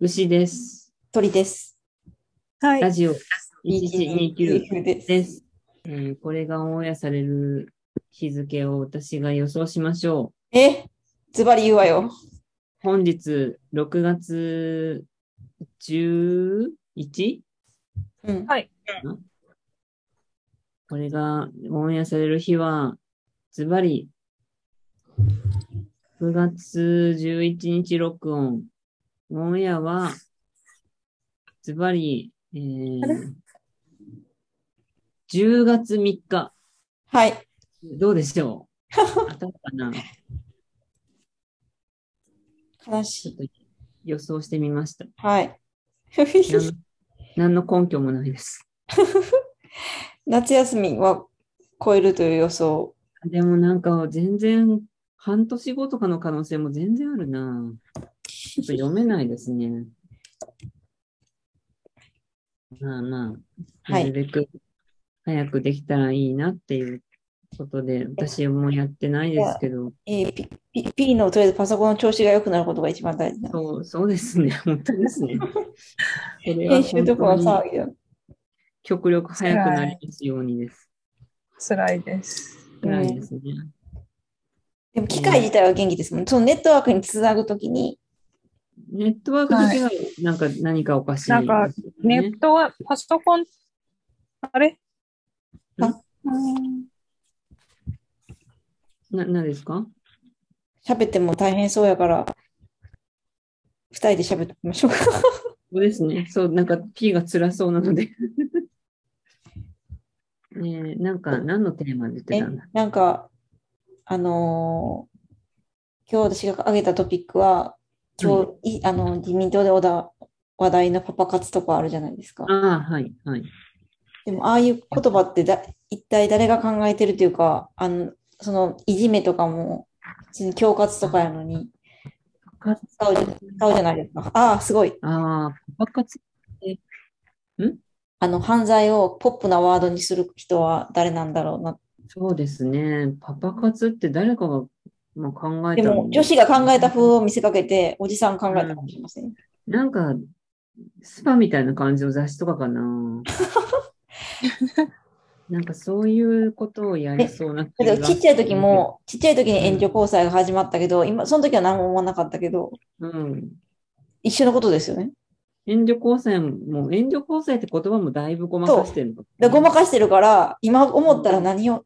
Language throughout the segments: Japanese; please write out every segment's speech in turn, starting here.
牛です。鳥です。はい。ラジオ1129です。です。えーこれがオンエアされる日付を私が予想しましょえズバリ言うわよ。う。本日6月 11? うん。はい。これがオンエアされる日は、ズバリ9月11日録音。オンエアは、ズバリ、えー、10月3日。はい。どうでしょう？当たるかな？悲しい。予想してみました。はい。何の根拠もないです。夏休みは超えるという予想。でもなんか全然半年後とかの可能性も全然あるな。ちょっと読めないですね。まあまあ、はないるべく早くできたらいいなっていうことで、私もやってないですけど、えー、ピピ P のとりあえずパソコンの調子が良くなることが一番大事な。そう、そうですね。本当ですね。編集とかは騒ぎだ。極力早くなりますようにです。辛いです。辛いですね。でも機械自体は元気ですもん。そのネットワークにつなぐときに、ネットワークだけはなんか何かおかしい、なんかネットは、パソコン、あれ？あうん？な、何ですか？喋っても大変そうやから、二人で喋ってみましょうか。そうですね。そう、なんか P が辛そうなので。ねえなんか何のテーマで言ってえたんだ、なんか、あのー今日私が挙げたトピックは、今日、いあの、自民党でおだ話題のパパ活とかあるじゃないですか。ああ、はい、はい。でも、ああいう言葉ってだ、一体誰が考えてるというか、あの、その、いじめとかも、普通に恐喝とかやのに、使うじゃないですか。ああ、すごい。ああ、パパ活って、あの、犯罪をポップなワードにする人は誰なんだろうな。そうですね。パパ活って誰かが、まあ、考えでも、女子が考えた風を見せかけて、おじさん考えたかもしれません。なんか、スパみたいな感じの雑誌とかかな。なんかそういうことをやりそうなちっちゃい時も、ちっちゃい時に援助交際が始まったけど、今、その時は何も思わなかったけど、うん。一緒のことですよね。援助交際も、援助交際って言葉もだいぶごまかしてるのごまかしてるから、今思ったら何を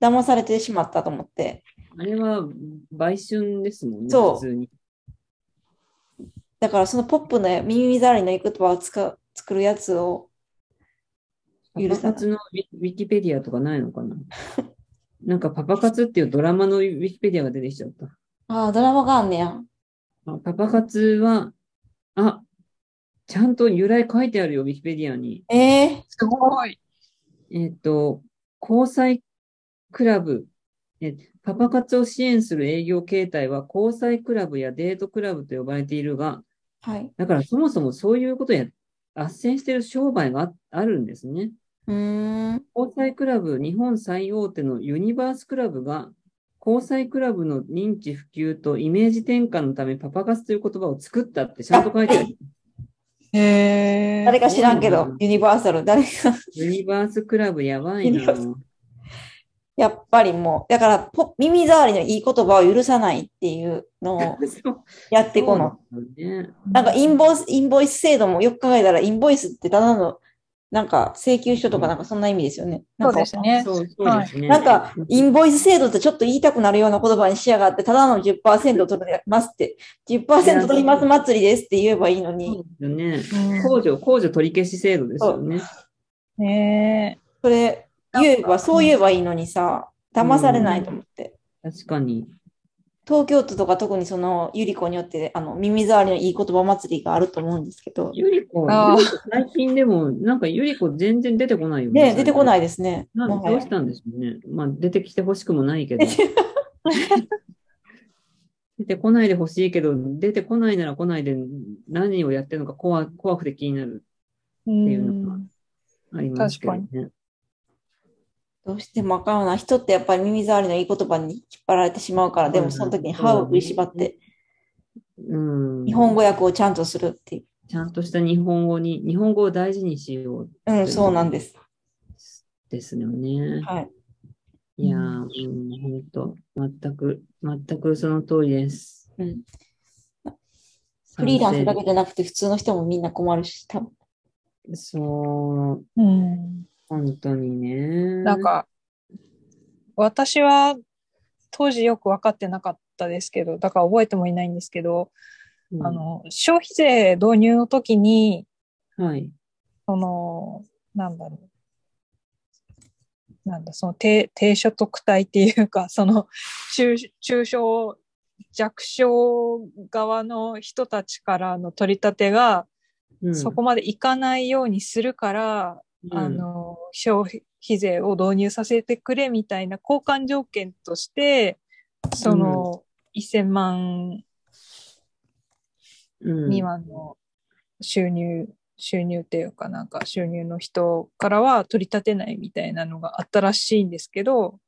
騙されてしまったと思って。あれは売春ですもんね、そう普通に。だからそのポップな耳障りのいい言葉を使う作るやつをパ許さないパ活のウィキペディアとかないのかな？なんかパパ活っていうドラマのウィキペディアが出てきちゃった。ああ、ドラマがあんねや。あパパ活は、あ、ちゃんと由来書いてあるよ、ウィキペディアに。ええすごい。えっ、と、交際クラブ、えパパ活を支援する営業形態は交際クラブやデートクラブと呼ばれているが、はい。だからそもそもそういうことや、斡旋している商売がああるんですね。うーん。交際クラブ、日本最大手のユニバースクラブが、交際クラブの認知普及とイメージ転換のためパパ活という言葉を作ったってちゃんと書いてある。へ誰か知らんけどユニバーサル、誰が、ユニバースクラブやばいな。やっぱりもう、だからポ、耳障りのいい言葉を許さないっていうのを やってこの。そうなんね。なんかインボイス、インボイス制度もよく考えたら、インボイスってただの、なんか請求書とかなんかそんな意味ですよね。なんかそうですね。そうそうですね。なんか、インボイス制度ってちょっと言いたくなるような言葉にしやがって、ただの10%取りますって、10%取ります祭りですって言えばいいのそうに、ですよね。うん控除、控除取り消し制度ですよね。ねそれ言えば、そう言えばいいのにさ、騙されないと思って。確かに。東京都とか特にその、ゆり子によって、あの、耳障りのいい言葉祭りがあると思うんですけど、ゆり子、最近でも、なんかゆり子全然出てこないよね、出てこい。ないですね。なもはやどうしたんでしょうね。まあ、出てきてほしくもないけど。出てこないで ほしいけど、出てこないなら来ないで何をやってるのか怖怖くて気になるうっていうのがん。ありますけどね。どうしてもあかんよな。人ってやっぱり耳障りのいい言葉に引っ張られてしまうから、でもその時に歯を食いしばって、うん。日本語訳をちゃんとするっていう。ちゃんとした日本語に、日本語を大事にしよううん、そうなんです。ですよね。はい。いやー、うん、本当全く、全くその通りです。うん。フリーランスだけじゃなくて普通の人もみんな困るし、多分。そう、うん。本当にね。なんか、私は当時よく分かってなかったですけど、だから覚えてもいないんですけど、うん、あの、消費税導入の時に、はい。その、なんだろう。なんだ、その低、低所得帯っていうか、その、中、中小、弱小側の人たちからの取り立てが、うんそこまでいかないようにするから、うんあの、消費税を導入させてくれみたいな交換条件として、その、1000万うん。未満の収入、収入っていうかなんか収入の人からは取り立てないみたいなのがあったらしいんですけど、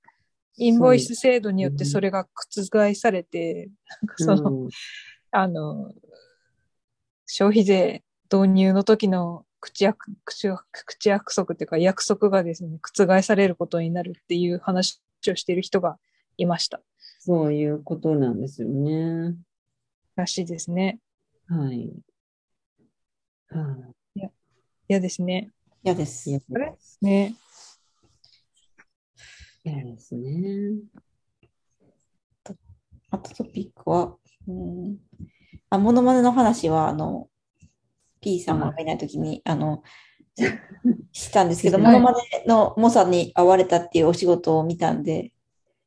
インボイス制度によってそれが覆されて、なんかその、うん。あの、消費税導入の時の口約口約口約束っていうか約束がですね、覆されることになるっていう話をしている人がいました。そういうことなんですよね。らしいですね。はい。はい嫌ですね。嫌です。い。あれ？ね。嫌ですね。あとトピックは、うん、あ、モノマネの話は、あの、P 様がいないときに、あの、したんですけど、はいモノマネの猛者に会われたっていうお仕事を見たんで、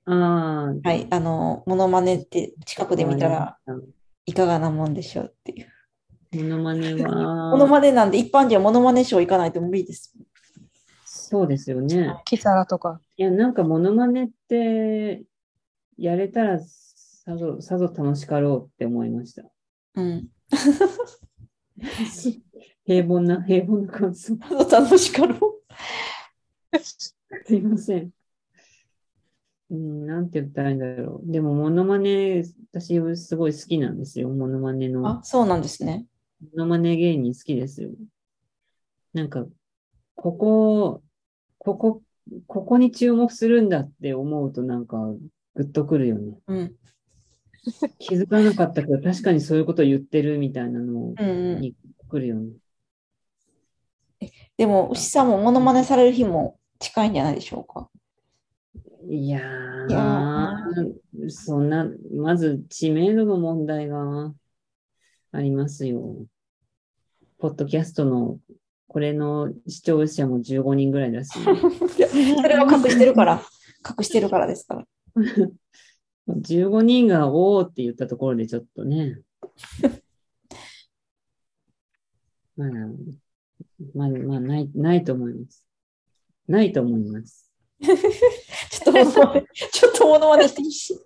ああ。はい、あの、モノマネって近くで見たらいかがなもんでしょうっていう。モノマネは、モノマネなんで一般人はモノマネショー行かないと無理です。そうですよね。キサラとか。いや、なんかモノマネって、やれたらさぞ、さぞ楽しかろうって思いました。うん。平凡な、平凡な感想。楽しかろう。すいません。うん、なんて言ったらいいんだろう。でも、モノマネ、私、すごい好きなんですよ。モノマネの。あ、そうなんですね。モノマネ芸人好きですよ。なんか、ここ、ここ、ここに注目するんだって思うとなんか、グッとくるよね。うん。気づかなかったけど、確かにそういうこと言ってるみたいなのうんうん。に来るよね。でも、牛さんもモノマネされる日も近いんじゃないでしょうか？いやいやー、そんな、まず知名度の問題がありますよ。ポッドキャストの、これの視聴者も15人ぐらいだし。それは隠してるから、隠してるからですから。15人がおーって言ったところでちょっとね。まあ、まあ、まあ、ない、ないと思います。ないと思います。ちょっと ちょっとモノマネしてほしい。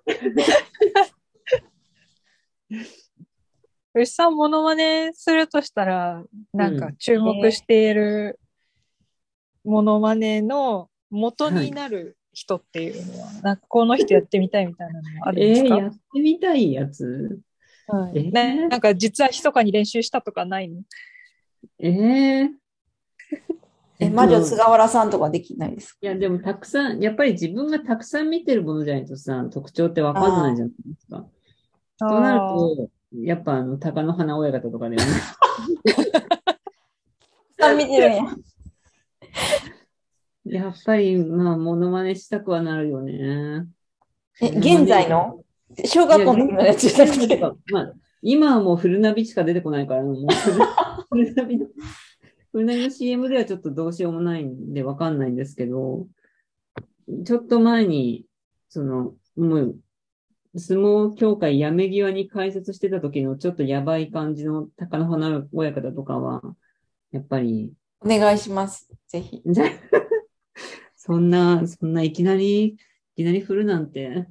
牛さんモノマネするとしたら、なんか注目しているモノマネの元になる人っていうのは、なんかこの人やってみたいみたいなのもあるんえー、ですか、やってみたいやつ？はい。えーななんか実は密かに練習したとかないの？えー、え、魔女菅原さんとかできないですか？いや、でもたくさん、やっぱり自分がたくさん見てるものじゃないとさ、特徴ってわかんないじゃないですか。となると、やっぱあの、鷹の花親方とかでも。ね、さん見てるん。や。やっぱり、まあ、モノマネしたくはなるよね。え、現在の？小学校の時のやつじゃなくて。まあ、今はもうフルナビしか出てこないから、もうフル フルナビの、フルナビの CM ではちょっとどうしようもないんでわかんないんですけど、ちょっと前に、その、もう、相撲協会やめ際に解説してた時のちょっとやばい感じの高野花親方とかは、やっぱり、お願いします。ぜひ。そんな、そんないきなり、いきなり振るなんて。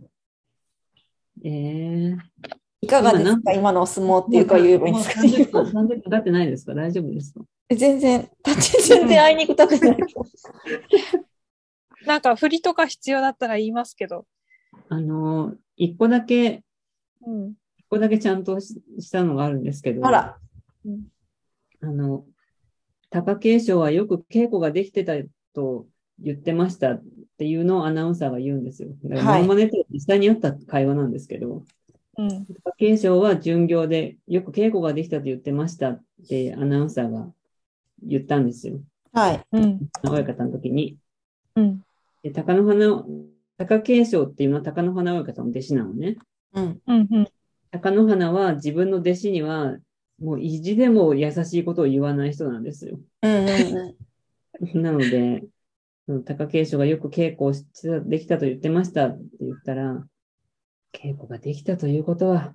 ええいかがですか？今のお相撲っていうか言えばいいんですか？もう30分、30分経ってないですか？大丈夫ですか？全然、立ち全然あいにく立てない。なんか振りとか必要だったら言いますけど。あの、一個だけ、うん。一個だけちゃんとししたのがあるんですけど、あら。あの、貴景勝はよく稽古ができてたと言ってましたっていうのをアナウンサーが言うんですよ。だからはいモノマネと実際にあった会話なんですけど、うん。貴景勝は巡業でよく稽古ができたと言ってましたってアナウンサーが言ったんですよ。はい。うん。親方の時に。うん。で、貴乃花、貴景勝っていうのは貴乃花親方の弟子なのね。うん。うん。うん。貴乃花は自分の弟子にはもう意地でも優しいことを言わない人なんですよ。うんうんうん。なので、うん貴景勝がよく稽古をしてたできたと言ってましたって言ったら、稽古ができたということは、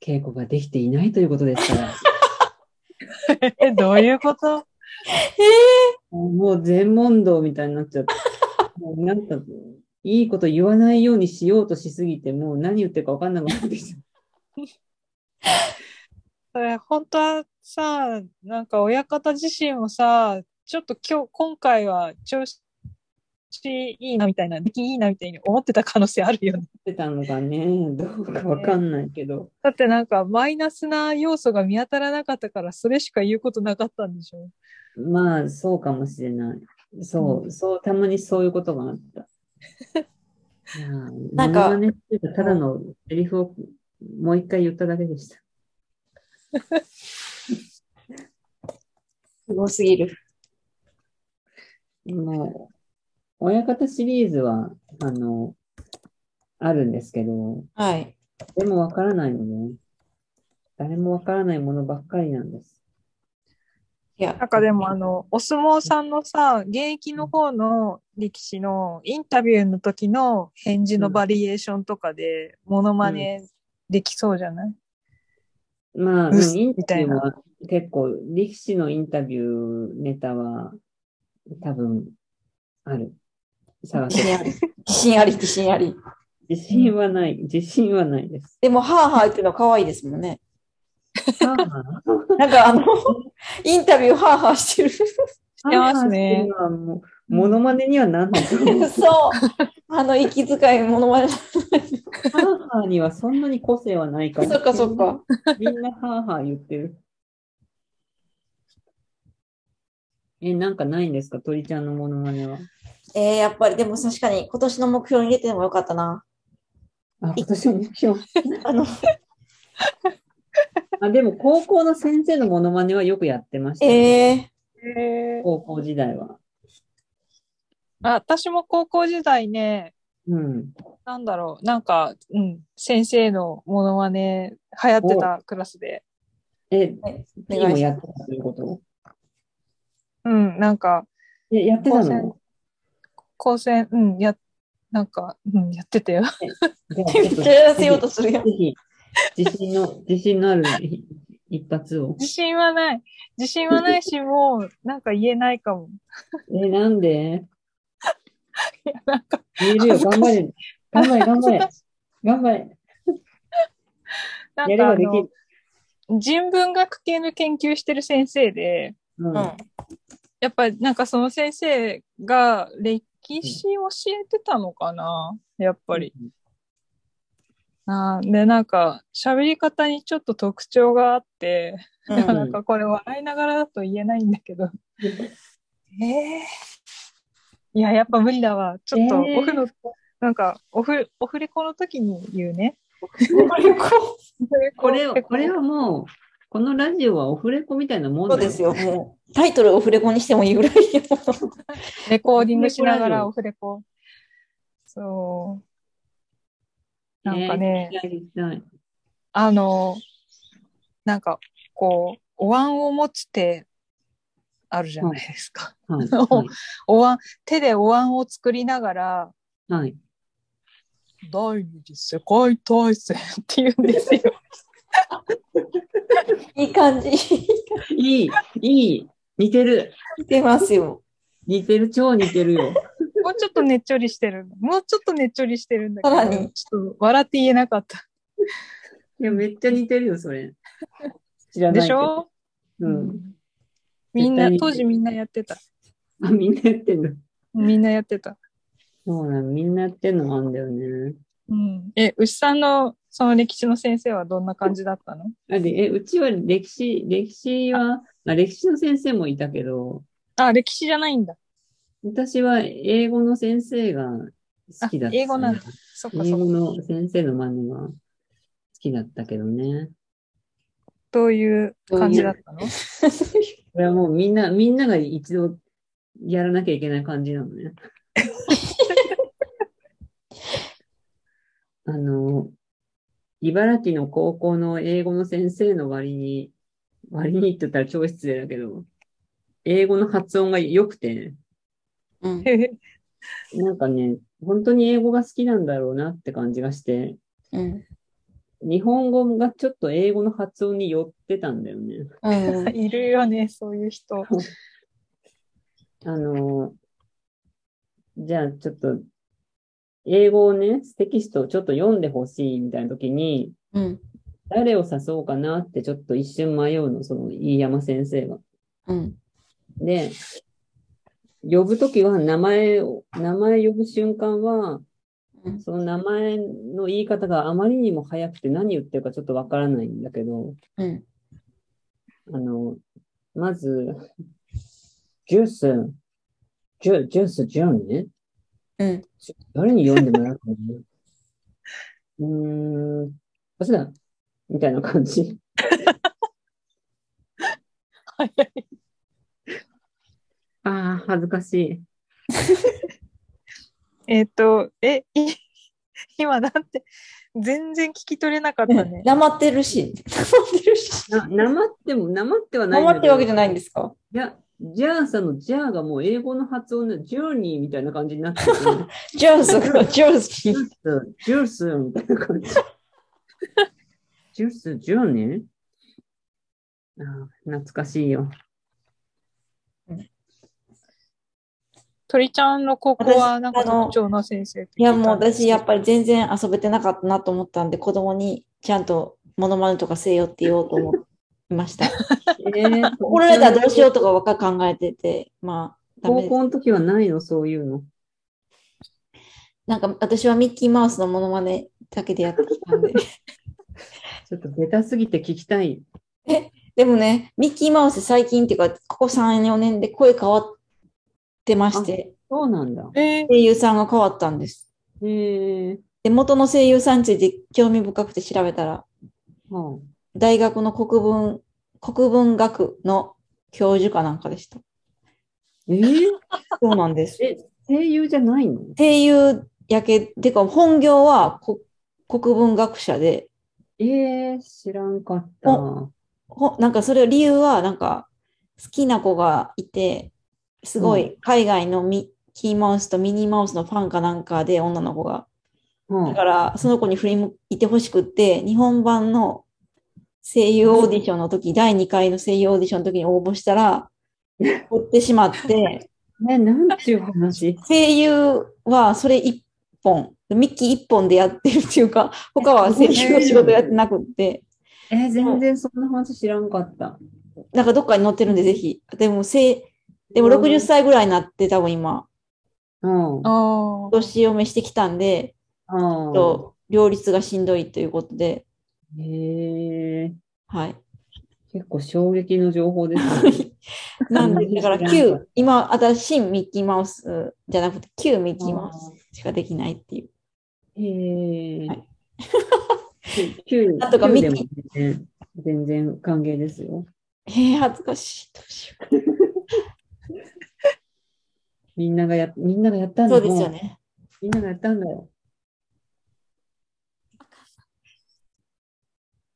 稽古ができていないということですから、え、どういうこと？もう全問答みたいになっちゃって、もうなんか、いいこと言わないようにしようとしすぎて、もう何言ってるか分かんなくなってきちゃ それ、本当はさ、なんか親方自身もさ、ちょっと今日、今回は調子いいなみたいな、出来いいなみたいに思ってた可能性あるよね。ってたのがね、どうか分かんないけど、だってなんかマイナスな要素が見当たらなかったから、それしか言うことなかったんでしょ。まあ、そうかもしれない。そう、そう、たまにそういうことがあった。なんかモノマネっていうかただのセリフをもう一回言っただけでした。すごすぎる。もう、親方シリーズは、あの、あるんですけど、はい。でもわからないのね。誰もわからないものばっかりなんです。いやなん、かでもあの、お相撲さんのさ、現役の方の力士のインタビューの時の返事のバリエーションとかで、モノマネできそうじゃない、まあ、うっすうんインみたいなタビューは結構、力士のインタビューネタは多分ある。探自信せあり。自信あり、自信あり。自信はない。自信はないです。でも、はぁはぁっていうの可愛いですもんね。なんかあの、インタビューはぁはぁしてる。てますねもうモノマネにはなん。そう。あの、息遣いものまね。ハーハーにはそんなに個性はないから。そっかそっか。みんなハーハー言ってる。え、なんかないんですか？鳥ちゃんのモノマネは。えー、やっぱり、でも確かに今年の目標に入れてもよかったな。あ、今年の目標？あの、あ、でも高校の先生のモノマネはよくやってましたよ、ええー。高校時代は。あ、私も高校時代ね、うん。なんだろう、なんか、うん、先生のモノマネ流行ってたクラスで、え、ー、お P 願いしもやってたということ？うん、なんか、え、やってたの？高専、うん、や、なんか、うん、やってたよ。じゃあめっちゃやらせようとするやんぜ。ひ、自信の、自信のある一発を。自信はない。自信はないし、もう、なんか言えないかも。え、なんで？いやなんか、言えるよ、頑張れ。頑張れ、頑張れ。頑張れ。なんかあばできるの、。人文学系の研究してる先生で、うんうん。やっぱりなんかその先生が歴史教えてたのかな？やっぱり。。あーで、なんか喋り方にちょっと特徴があって、うん なんかこれ笑いながらだと言えないんだけど。ええいや、やっぱ無理だわ。ちょっとえーオフの、なんかオフ、オフレコの時に言うね。これを、これはもう、このラジオはオフレコみたいなもんだそうですよ。もう、タイトルオフレコにしてもいいぐらいよ。レコーディングしながらオオフレコ。そう。なんかね、あの、なんか、こう、お椀を持つ手あるじゃないですか。はい。お椀、手でお椀を作りながら、はい。第二次世界大戦って言うんですよ。いい感じ。いい、いい。似てる。似てますよ。似てる、超似てるよ。もうちょっとねっちょりしてる。もうちょっとねっちょりしてるんだけど、さらにちょっと笑って言えなかった。いや、めっちゃ似てるよ、それ。知らない。でしょうん。みんな、当時みんなやってた。あ、みんなやってんだ。みんなやってた。そうなの、みんなやってんのもあるんだよね。うん。え、牛さんのその歴史の先生はどんな感じだったの？あで、え、うちは歴史、歴史は、あ、歴史の先生もいたけど、あ、歴史じゃないんだ。私は英語の先生が好きだった、あ英語なんだそっか英語そっか。の先生の真似が好きだったけどね。どういう感じだったの？これはもうみんな、みんなが一度やらなきゃいけない感じなのね。あの、茨城の高校の英語の先生の割に、割にって言ったら超失礼だけど、英語の発音が良くて、うん。なんかね、本当に英語が好きなんだろうなって感じがして、うん。日本語がちょっと英語の発音に寄ってたんだよね。うん。いるよね、そういう人。あの、じゃあちょっと、英語をね、テキストをちょっと読んでほしいみたいな時に、うん。誰を指そうかなってちょっと一瞬迷うの、その飯山先生が。うん。で、呼ぶときは名前を、名前呼ぶ瞬間は、うんその名前の言い方があまりにも早くて何言ってるかちょっとわからないんだけど、うん。あの、まず、ジュース、ジュ、ジュース、ジュンね。うん。誰に読んでもらうかな うーん、あ、そうだ、みたいな感じ。早い。ああ、恥ずかしい。えっと、え、い今だって全然聞き取れなかったね。なまってるし。なまってるし。な、なまっても、なまってはなないまんだけどってるわけじゃないんですか？いや、ジャーさんのジャーがもう英語の発音で、ジョーニーみたいな感じになってて、ジョーズ、ジョーズジュース、ジュースみたいな感じ。ジュース、ジューニー？ああ、懐かしいよ。鳥ちゃんの高校はなんかの特徴の先生っていや、もう私、やっぱり全然遊べてなかったなと思ったんで、子供にちゃんとモノマネとかせよって言おうと思いました。えー、怒られたらどうしようとかばっか考えてて、まあ。高校の時はないの、そういうの。なんか私はミッキーマウスのモノマネだけでやってきたんで。ちょっとベタすぎて聞きたい。でもね、ミッキーマウス最近っていうか、ここ3、4年で声変わってまして、そうなんだ。えー声優さんが変わったんです。へえで、元の声優さんについて興味深くて調べたら、は大学の国文、国文学の教授かなんかでした。あ、えー、そうなんです。え、声優じゃないの？声優やけ、てか本業はこ国文学者で、えー、知らんかった。ほなんかそれ理由は、なんか好きな子がいて、すごい海外のミッキーマウスとミニーマウスのファンかなんかで女の子が。はだからその子に振り向いてほしくって、日本版の声優オーディションの時、第2回の声優オーディションの時に応募したら、取ってしまって、ね、なんちゅう話？声優はそれ一本、ミッキー一本でやってるっていうか、他は声優の仕事やってなくって、えー、全然そんな話知らんかった。なんかどっかに載ってるんで、ぜひ。でも、せでもうん60歳ぐらいになって多分今、うん。年読めしてきたんで、あと両立がしんどいということで、あ。へえ。はい。結構衝撃の情報ですね。なんで、うんだから旧、今、新しいミッキーマウスじゃなくて、旧ミッキーマウスしかできないっていう。へえはい。旧なん とかミキ全然、全然歓迎ですよ。えー、恥ずかしい。どうしよ みんながや、みんながやったう。んだそうですよもね。うみんながやったんだよ。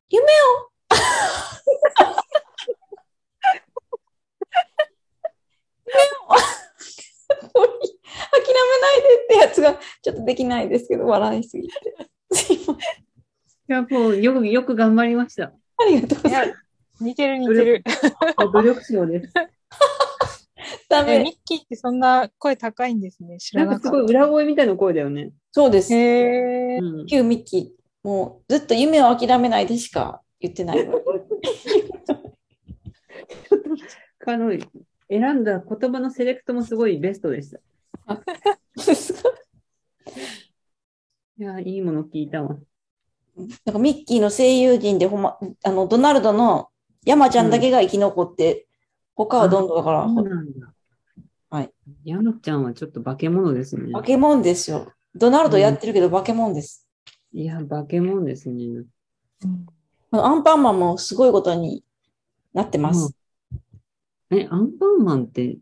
夢を諦めないでってやつがちょっとできないですけど、笑いすぎて。すいません。いや、もう、よく、よく頑張りました。ありがとうございます。似てる似てる。努力賞です。ダえ、ミメ。ッキーってそんな声高いんですね。知なんかすらなかった。ごい裏声みたいな声だよね。そうです。へーうん。旧ミッキー、もうずっと夢を諦めないでしか言ってない。あの、選んだ言葉のセレクトもすごいベストでした。いや、いいもの聞いたわ。なんかミッキーの声優陣でほんま、あの、ドナルドの山ちゃんだけが生き残って、他はどんどんだから。はい。山ちゃんはちょっと化け物ですね。化け物ですよ。ドナルドやってるけど化け物です。いや、化け物ですね。うんアンパンマンもすごいことになってます。え、アンパンマンって、あ、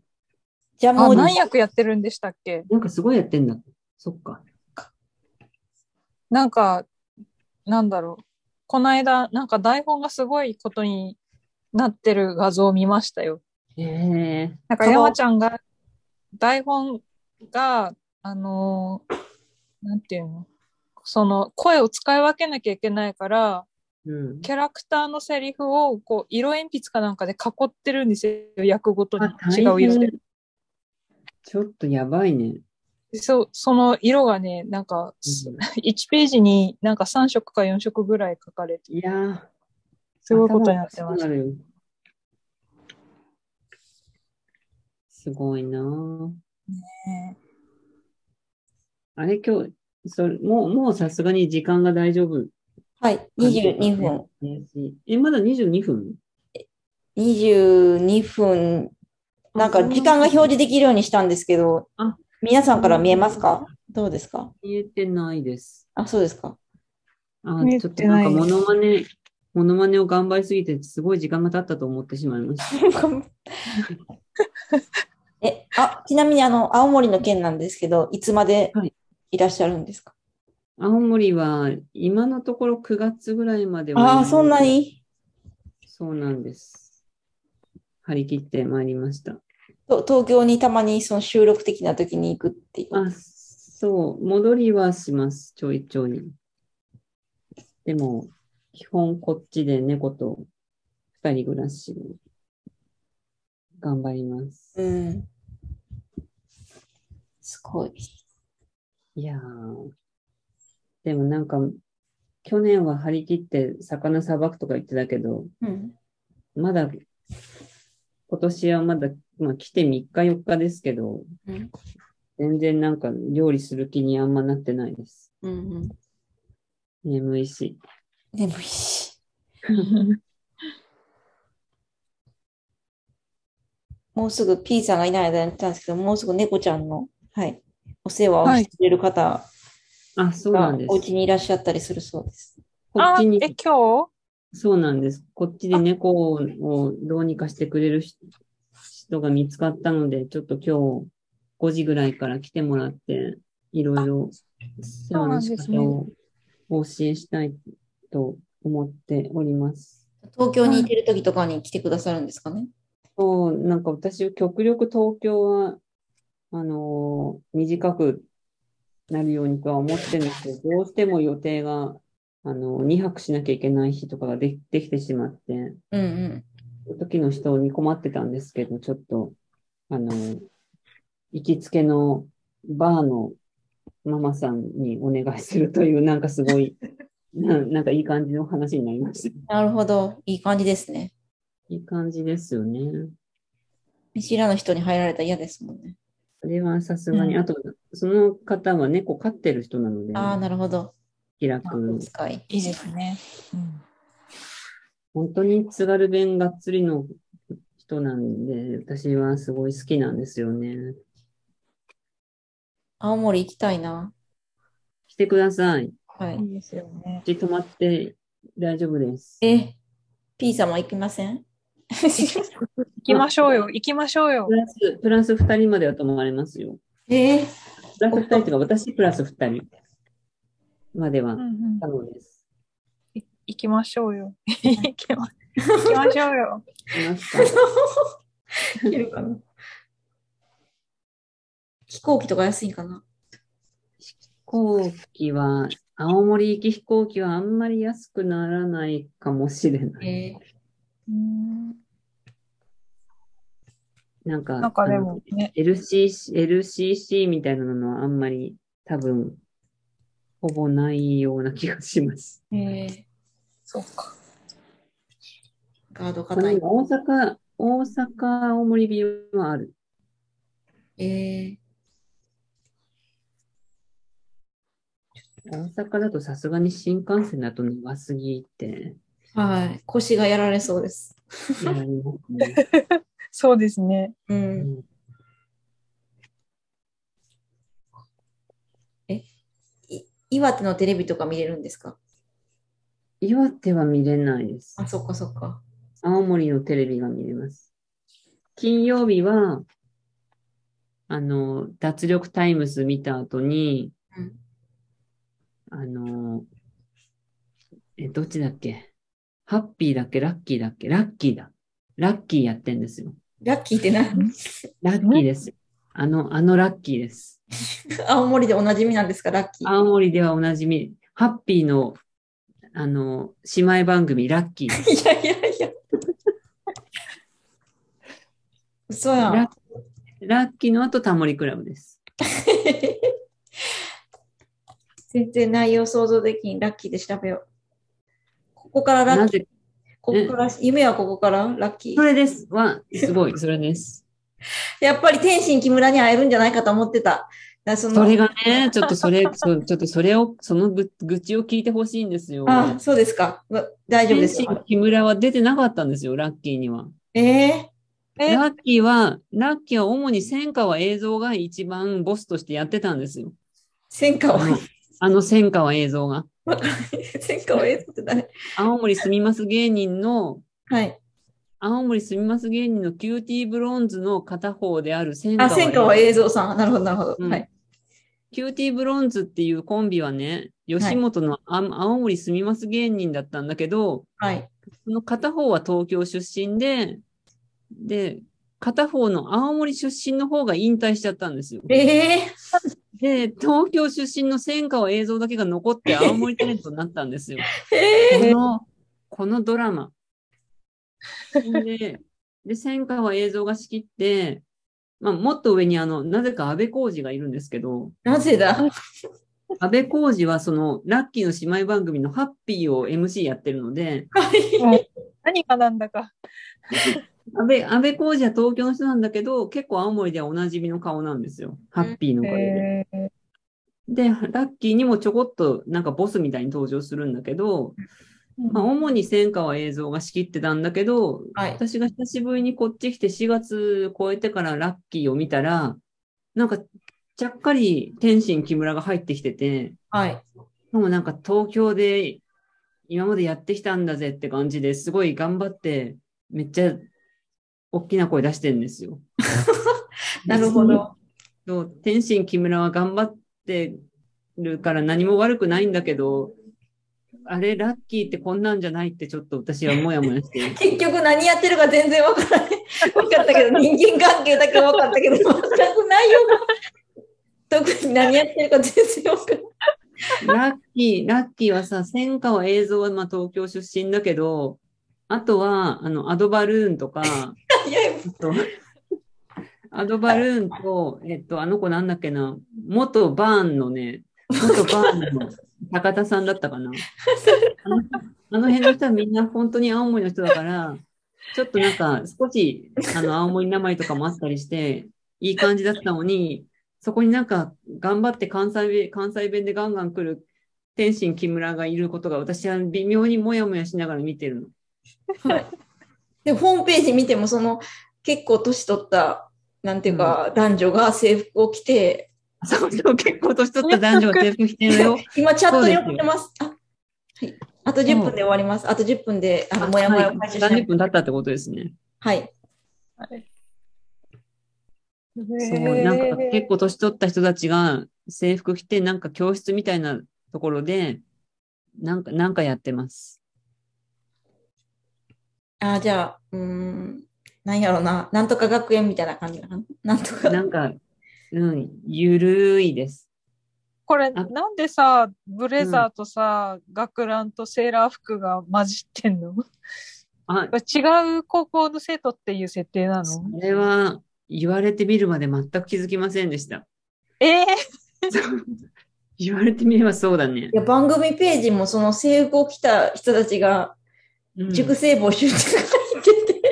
じゃあもう、何役やってるんでしたっけ？なんかすごいやってんだ。そっか。なんか、なんだろう。この間、なんか台本がすごいことになってる画像を見ましたよ。へえ。なんか山ちゃんが、台本が、あのーなんていうの？その声を使い分けなきゃいけないから、うん。キャラクターのセリフをこう色鉛筆かなんかで囲ってるんですよ。役ごとに違う色で変。ちょっとやばいね。そう、その色がね、なんか、うん1ページになんか3色か4色ぐらい書かれて、いやー、すごいことになってます。すごいなぁ。ねあれ、今日、それもう、もうさすがに時間が大丈夫。はい、22分。。え、まだ22分？22分。なんか時間が表示できるようにしたんですけどあ、皆さんから見えますか？どうですか？見えてないです。あ、そうですか。あ、ちょってとななんいかモノマネ、モノマネを頑張りすぎて、すごい時間が経ったと思ってしまいました。え、あ、ちなみにあの、青森の県なんですけど、いつまではいいらっしゃるんですか？青森は、今のところ9月ぐらいまでは。ああ、そんなに？そうなんです。張り切ってまいりました。と東京にたまにその収録的な時に行くっていう。あ、そう、戻りはします、ちょいちょい。でも、基本こっちで猫と二人暮らしを頑張ります。うん。すごい。いやー、でもなんか、去年は張り切って魚さばくとか言ってたけど、うん。まだ、今年はまだ、まあ来て3日4日ですけど、うん。全然なんか料理する気にあんまなってないです。うん。眠いし。眠いし。もうすぐ P さんがいない間に言ったんですけど、もうすぐ猫ちゃんの、はい、お世話をしてくれる方あ、そうながんです。お家にいらっしゃったりするそうです。あこっちに、え、今日？そうなんです。こっちで猫をどうにかしてくれる人人が見つかったので、ちょっと今日5時ぐらいから来てもらって、いろいろ世話の仕方をお教えしたいと思っております。東京に行ってる時とかに来てくださるんですかね？そう、なんか私、極力東京は、あのー短くなるようにとは思ってるんですけど、どうしても予定が、あの2泊しなきゃいけない日とかがでできてしまって、うんうん。その時の人に困ってたんですけど、ちょっと、あの、行きつけのバーのママさんにお願いするという、なんかすごい、ななんかいい感じの話になりました。なるほど。いい感じですね。いい感じですよね。見知らぬ人に入られたら嫌ですもんね。それはさすがに、うんあと、その方は猫飼ってる人なので、ああ、なるほど。気楽。使い。いいですね。うん本当に津軽弁がっつりの人なんで、私はすごい好きなんですよね。青森行きたいな。来てください。はいい。いですよね。うち泊まって大丈夫です。え、P 様行きません？行きましょうよ。行きましょうよプ。ラス、プラス2人までは泊まれますよ。えープラス2人というか、私プラス2人まではうんうん可能です。い行きましょうよ。行きま行きましょうよ。いますかいけるかな飛行機とか安いんかな？飛行機は、青森行き飛行機はあんまり安くならないかもしれない。えうんなんか、なんかでもね、LCC、LCC みたいなのはあんまり多分、ほぼないような気がします。ー、えそうか。ー、ガードまあ硬い大阪、大阪、青森便はある。えー、大阪だとさすがに新幹線だと長すぎて、はい。腰がやられそうです。そうですね。う。うんんい岩手のテレビとか見れるんですか？岩手は見れないです。あ、そっかそっか。青森のテレビが見れます。金曜日は、あの、脱力タイムス見た後に、うんあの、え、どっちだっけ？ハッピーだっけ？ラッキーだっけ？ラッキーだ。ラッキーやってんですよ。ラッキーって何？ラッキーです。あの、あのラッキーです。青森でおなじみなんですか、ラッキー。青森ではおなじみ、ハッピーの、あの、姉妹番組、ラッキー。いやいやいや。嘘やん。ララッキーの後、タモリクラブです。全然内容想像できん。ラッキーで調べよう。ここからラなッキー。ぜ、ここから、夢はここから？ラッキー。それです。は、すごい、それです。やっぱり天心木村に会えるんじゃないかと思ってた。そのそれがね、ちょっとそれ、そうちょっとそれを、そのぐ愚痴を聞いてほしいんですよ。あ、そうですか。大丈夫です天よ。心木村は出てなかったんですよ、ラッキーには。えええ？ラッキーは、ラッキーは主に千川映像が一番ボスとしてやってたんですよ。戦火をあ、の、あの千川映像が。わからない。戦火を映像って誰青森住みます芸人の、はい。青森住みます芸人のキューティーブロンズの片方である千あ、川戦火は映像さん。なるほど、なるほど。うんはい。キューティーブロンズっていうコンビはね、吉本のあ青森住みます芸人だったんだけど、はい。その片方は東京出身で、で、片方の青森出身の方が引退しちゃったんですよ。ええで、東京出身の千川映像だけが残って 青森タレントになったんですよ。ええこの、このドラマ。で、で、戦火は映像が仕切って、まあ、もっと上にあの、なぜか安倍浩二がいるんですけど、なぜだ？安倍浩二はその、ラッキーの姉妹番組のハッピーを MC やってるので、はい。何がなんだか。安倍、安倍浩二は東京の人なんだけど、結構青森ではおなじみの顔なんですよ。ハッピーのおかげで。えで、ラッキーにもちょこっとなんかボスみたいに登場するんだけど、まあ、主に戦火は映像が仕切ってたんだけど、はい。私が久しぶりにこっち来て4月超えてからラッキーを見たら、なんか、ちゃっかり天心木村が入ってきてて、はい。もうなんか東京で今までやってきたんだぜって感じですごい頑張って、めっちゃ大きな声出してるんですよ。なるほど。そう。天心木村は頑張ってるから何も悪くないんだけど、あれ、ラッキーってこんなんじゃないってちょっと私はもやもやしてる。結局何やってるか全然わからない。わかったけど、人間関係だけわかったけど、全く内容が、特に何やってるか全然わからない。ラッキー、ラッキーはさ、戦火は映像はまあ東京出身だけど、あとは、あの、アドバルーンとか、とアドバルーンと、えっと、あの子なんだっけな、元バーンのね、元バーンの高田さんだったかな。あのあの辺の人はみんな本当に青森の人だから、ちょっとなんか少し、あの、青森名前とかもあったりして、いい感じだったのに、そこになんか頑張って関西弁、関西弁でガンガン来る天心木村がいることが私は微妙にもやもやしながら見てるの。はい。で、ホームページ見ても、その、結構年取った、なんていうか、男女が制服を着て、そうそう、結構年取った男女が制服着てるよ。今チャットに送ってます。あ、はい。あと10分で終わります。あと10分で、あの、もやもやを解消し30ない。分経ったってことですね。はい。そう、なんか結構年取った人たちが制服着て、なんか教室みたいなところで、なんか、なんかやってます。あ、じゃあ、うーん、なんやろな。なんとか学園みたいな感じかな。なんとか。なんか、うん、ゆるいです。これ、あなんでさ、ブレザーとさ、学ランとセーラー服が混じってんの？あ、違う高校の生徒っていう設定なの？それは言われてみるまで全く気づきませんでした。ええ言われてみればそうだねい。や、番組ページもその制服を着た人たちが、うん塾生募集って書いてて、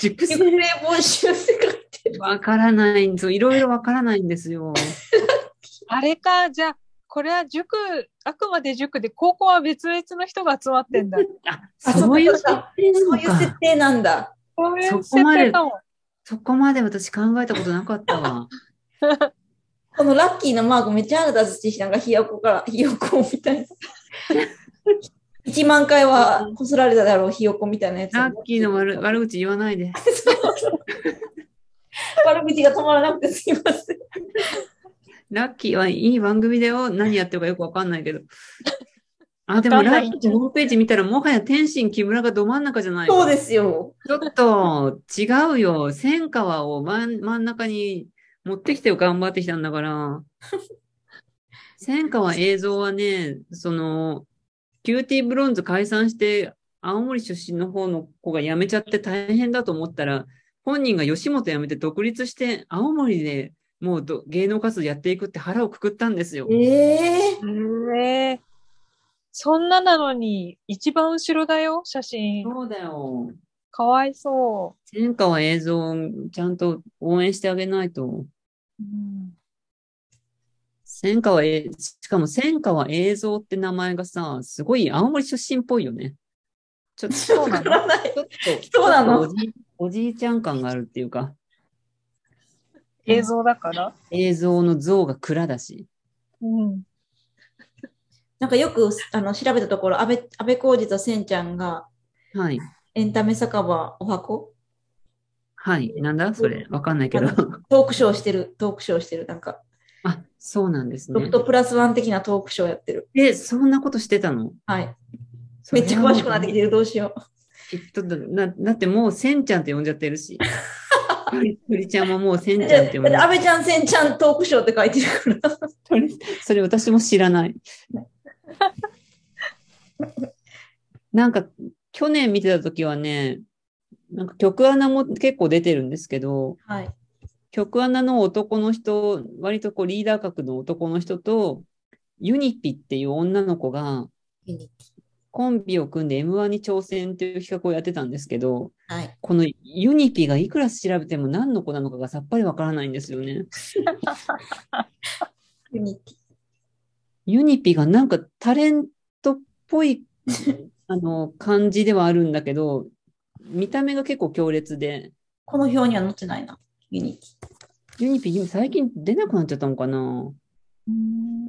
塾塾生生募集って書いてる。わからないんですよ。いろいろわからないんですよ。あれか、じゃあ、これは塾、あくまで塾で、高校は別々の人が集まってんだ。あ、あそういう設定そういう設か。定なんだ。そういうそ設こまで定かも。そこまで私考えたことなかったわ。このラッキーのマークめっちゃ腹立つし、なんかひよこから、ひよこみたいな。1万回はこすられただろう、ひよこみたいなやつ。ラッキーの悪悪口言わないで。悪口が止まらなくてすいません。ラッキーはいい番組だよ。何やってるかよくわかんないけど。あ、でもラッキーのホームページ見たらもはや天心木村がど真ん中じゃない。そうですよ。ちょっと違うよ。千川を真ん真ん中に持ってきてよ。頑張ってきたんだから。千川映像はね、その、キューティーブロンズ解散して、青森出身の方の子が辞めちゃって大変だと思ったら、本人が吉本辞めて独立して、青森でもうど芸能活動やっていくって腹をくくったんですよ。ええええそんななのに、一番後ろだよ、写真。そうだよ。かわいそ千川映像、ちゃんと応援してあげないと。う。うん、千川え、しかも千川映像って名前がさ、すごい青森出身っぽいよね。ちょっと、ちょそうなの？わからない。っと、そうなの？おじいちゃん感があるっていうか、映像だから？映像の像が蔵だし。うん。なんかよくあの調べたところ、安倍安倍浩二とせんちゃんがはい。エンタメ酒場お箱？はい。なんだ？それ。わかんないけど。トークショーしてる、トークショーしてる。なんか、あ、そうなんですねロフ。トプラスワン的なトークショーやってる。え、そんなことしてたの？はい。めっちゃ詳しくなってきてる。どうしよう。きっとだ、な、だってもうせんちゃんって呼んじゃってるし。ふりちゃんももうせんちゃんって呼んじゃ安倍ちゃん、せんちゃんトークショーって書いてるから。それ、それ私も知らない。なんか、去年見てた時はね、なんか局アナも結構出てるんですけど、はい。局アナの男の人、割とこうリーダー格の男の人と、ユニピっていう女の子がコンビを組んで M1 に挑戦っていう企画をやってたんですけど、ィはい。このユニピがいくら調べても何の子なのかがさっぱりわからないんですよね。ユニピ。ユニピがなんかタレントっぽい あの感じではあるんだけど、見た目が結構強烈で、この表には載ってないな。ユニティ。ユニピ最近出なくなっちゃったのかな？うん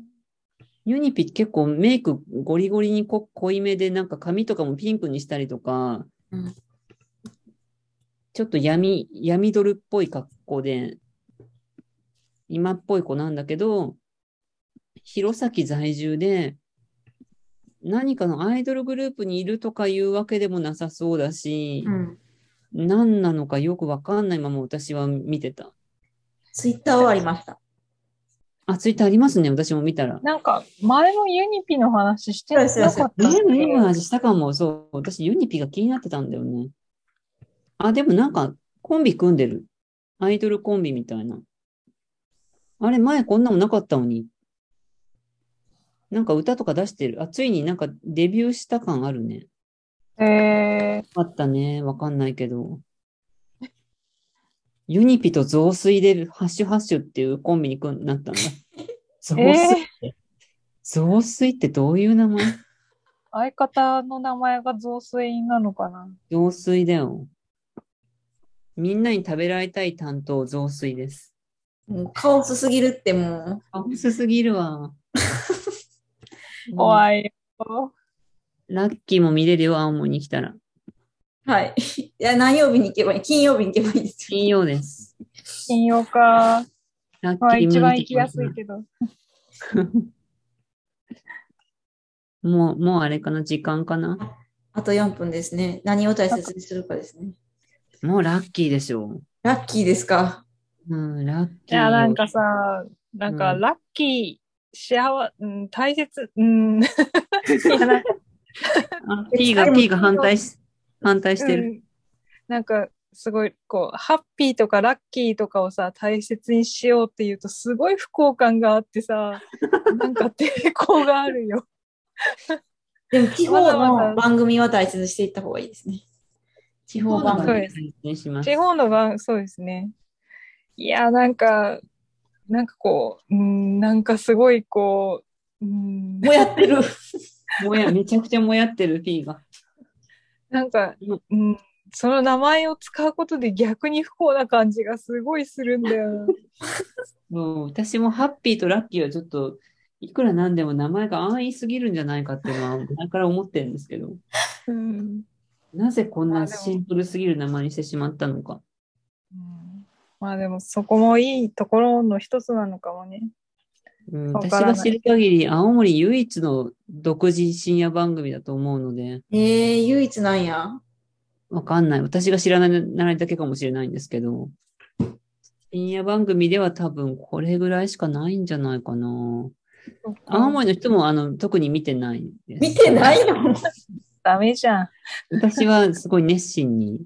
ユニピ結構メイクゴリゴリにこ濃いめで、なんか髪とかもピンクにしたりとか、うんちょっと闇、闇ドルっぽい格好で、今っぽい子なんだけど、弘前在住で、何かのアイドルグループにいるとかいうわけでもなさそうだし、うん。何なのかよくわかんないまま私は見てた。ツイッターはありました。あ、ツイッターありますね。私も見たら。なんか、前のユニピの話してなかったっけ前もいい話したかも。そう。私、ユニピが気になってたんだよね。あ、でもなんか、コンビ組んでる。アイドルコンビみたいな。あれ、前こんなもなかったのに。なんか歌とか出してる。あ、ついになんかデビューした感あるね。えあったね。わかんないけど。ユニピと雑炊でハッシュハッシュっていうコンビにくんなったんだ。雑ー、え炊ー、雑炊ってどういう名前？相方の名前が雑炊なのかな？雑炊だよ。みんなに食べられたい担当、雑炊です。もうカオスすぎるってもあ、薄すぎるわ。怖いよ。ラッキーも見れるよ、青森に来たら。う。はい。いや、何曜日に行けばいい？金曜日に行けばいいですよ。金曜です。金曜か。ラッキまあー一番行きやすいけど。もう、もうあれかな、時間かな？あと4分ですね。何を大切にするかですね。もうラッキーでしょラッキーですか？う。うん、ラッいキーよ。や、なんかさ、なんか、うんラッキー、幸せ、うん、大切、うん。いや、なんか、あ P が、P が反対し、反対してる。うんなんか、すごい、こう、ハッピーとかラッキーとかをさ、大切にしようっていうと、すごい不幸感があってさ、なんか抵抗があるよ。でも、地方の番組は大切にしていった方がいいですね。地方番組。そうです配信します地方の番、そうですね。いや、なんか、なんかこう、うん、なんかすごいこうん もうやってる。もや、めちゃくちゃもやってる P が。なんかうん、うん、その名前を使うことで逆に不幸な感じがすごいするんだよな。もう私もハッピーとラッキーはちょっと、いくらなんでも名前が安易すぎるんじゃないかっていうのは前から思ってるんですけど、うんなぜこんなまあでもシンプルすぎる名前にしてしまったのか。うんまあでもそこもいいところの一つなのかもね。うん、私が知る限り、青森唯一の独自深夜番組だと思うので、えー、唯一なんや。わかんない。私が知らないならだけかもしれないんですけど、深夜番組では多分これぐらいしかないんじゃないかな。青森の人もあの特に見てないです。見てないの？ダメじゃん。私はすごい熱心に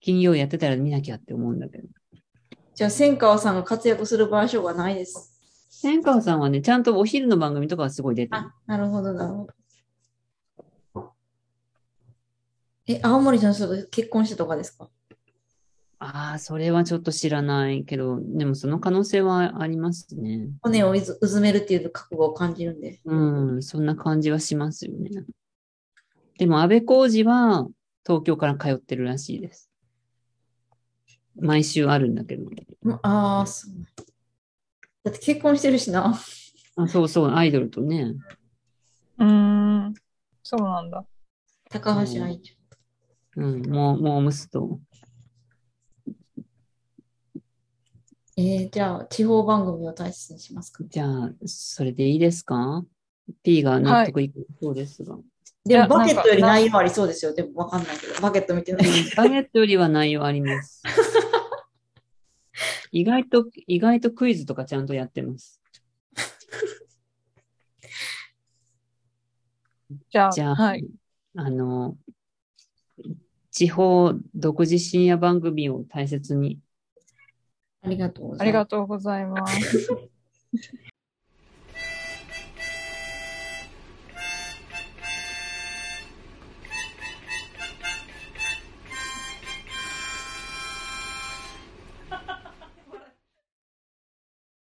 金曜やってたら見なきゃって思うんだけど。じゃあ、千川さんが活躍する場所がないです。千川さんはね、ちゃんとお昼の番組とかはすごい出てる。あ、なるほど、なるほど。え、青森の人と結婚してとかですか？ああ、それはちょっと知らないけど、でもその可能性はありますね。骨をうずめるっていう覚悟を感じるんで。うん、そんな感じはしますよね。でも安倍浩二は東京から通ってるらしいです。毎週あるんだけど。うんああ、そう。だって結婚してるしな。あそうそう、アイドルとね。うーん。そうなんだ。高橋愛ちうん、もう、もう息と。ゃん。えー、じゃあ、地方番組を大切にしますか？じゃあ、それでいいですか ?P が納得いくそうですが。でも、バケットよりなんか内容ありそうですよ。でも、わかんないけど。バケット見てない。バゲットよりは内容あります。意外と、意外とクイズとかちゃんとやってます。じゃあ、じゃあ、はい。あの、地方独自深夜番組を大切に。ありがとうございます。ありがとうございます。